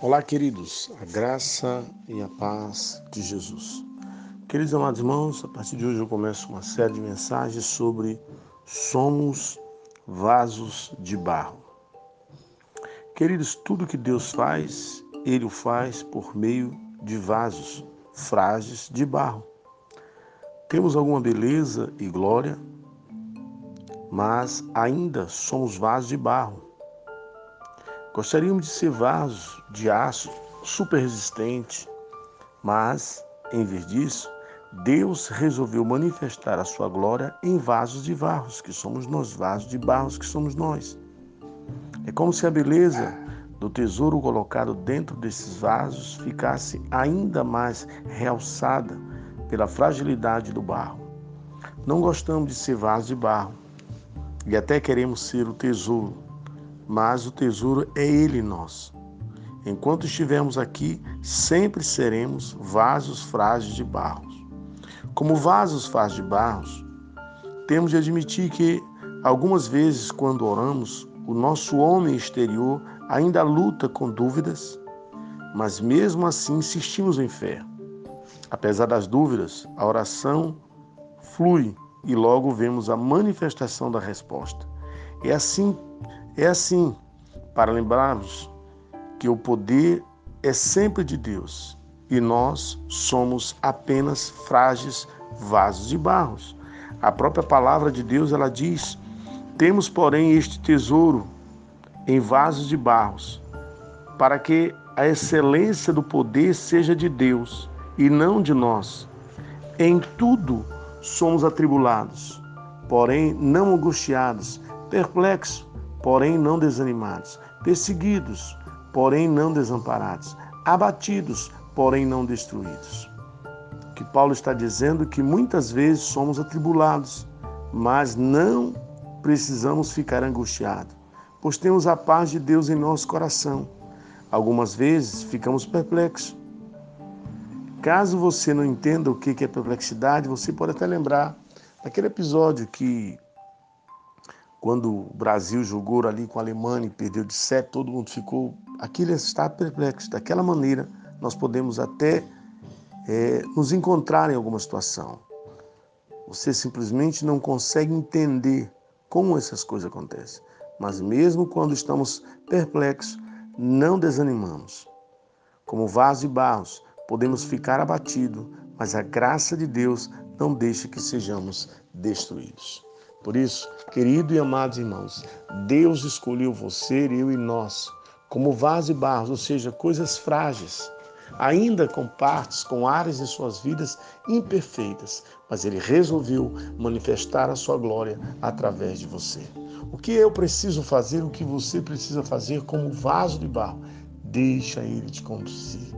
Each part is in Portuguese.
Olá, queridos, a graça e a paz de Jesus. Queridos amados irmãos, a partir de hoje eu começo uma série de mensagens sobre somos vasos de barro. Queridos, tudo que Deus faz, Ele o faz por meio de vasos frágeis de barro. Temos alguma beleza e glória, mas ainda somos vasos de barro Gostaríamos de ser vasos de aço super resistente, mas, em vez disso, Deus resolveu manifestar a sua glória em vasos de barros, que somos nós, vasos de barros que somos nós. É como se a beleza do tesouro colocado dentro desses vasos ficasse ainda mais realçada pela fragilidade do barro. Não gostamos de ser vasos de barro e até queremos ser o tesouro, mas o tesouro é Ele nosso. Enquanto estivermos aqui, sempre seremos vasos frágeis de barro. Como vasos frágeis de barros, temos de admitir que, algumas vezes, quando oramos, o nosso homem exterior ainda luta com dúvidas, mas mesmo assim insistimos em fé. Apesar das dúvidas, a oração flui e logo vemos a manifestação da resposta. É assim é assim, para lembrarmos que o poder é sempre de Deus e nós somos apenas frágeis vasos de barros. A própria palavra de Deus ela diz: temos, porém, este tesouro em vasos de barros, para que a excelência do poder seja de Deus e não de nós. Em tudo somos atribulados, porém não angustiados, perplexos, porém não desanimados, perseguidos, porém não desamparados, abatidos, porém não destruídos. Que Paulo está dizendo que muitas vezes somos atribulados, mas não precisamos ficar angustiados, pois temos a paz de Deus em nosso coração. Algumas vezes ficamos perplexos. Caso você não entenda o que é perplexidade, você pode até lembrar daquele episódio que quando o Brasil jogou ali com a Alemanha e perdeu de sete, todo mundo ficou. Aquilo está perplexo. Daquela maneira, nós podemos até é, nos encontrar em alguma situação. Você simplesmente não consegue entender como essas coisas acontecem. Mas mesmo quando estamos perplexos, não desanimamos. Como vaso de barros, podemos ficar abatidos, mas a graça de Deus não deixa que sejamos destruídos. Por isso, querido e amados irmãos, Deus escolheu você, eu e nós, como vaso e barro, ou seja, coisas frágeis, ainda com partes, com áreas em suas vidas imperfeitas, mas Ele resolveu manifestar a sua glória através de você. O que eu preciso fazer, o que você precisa fazer como vaso de barro? Deixa Ele te conduzir,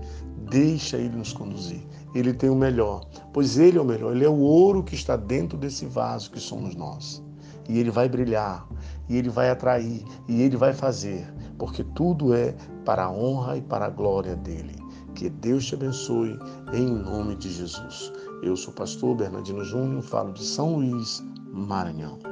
deixa Ele nos conduzir. Ele tem o melhor, pois Ele é o melhor. Ele é o ouro que está dentro desse vaso que somos nós. E Ele vai brilhar, e Ele vai atrair, e Ele vai fazer, porque tudo é para a honra e para a glória dEle. Que Deus te abençoe em nome de Jesus. Eu sou o pastor Bernardino Júnior, falo de São Luís, Maranhão.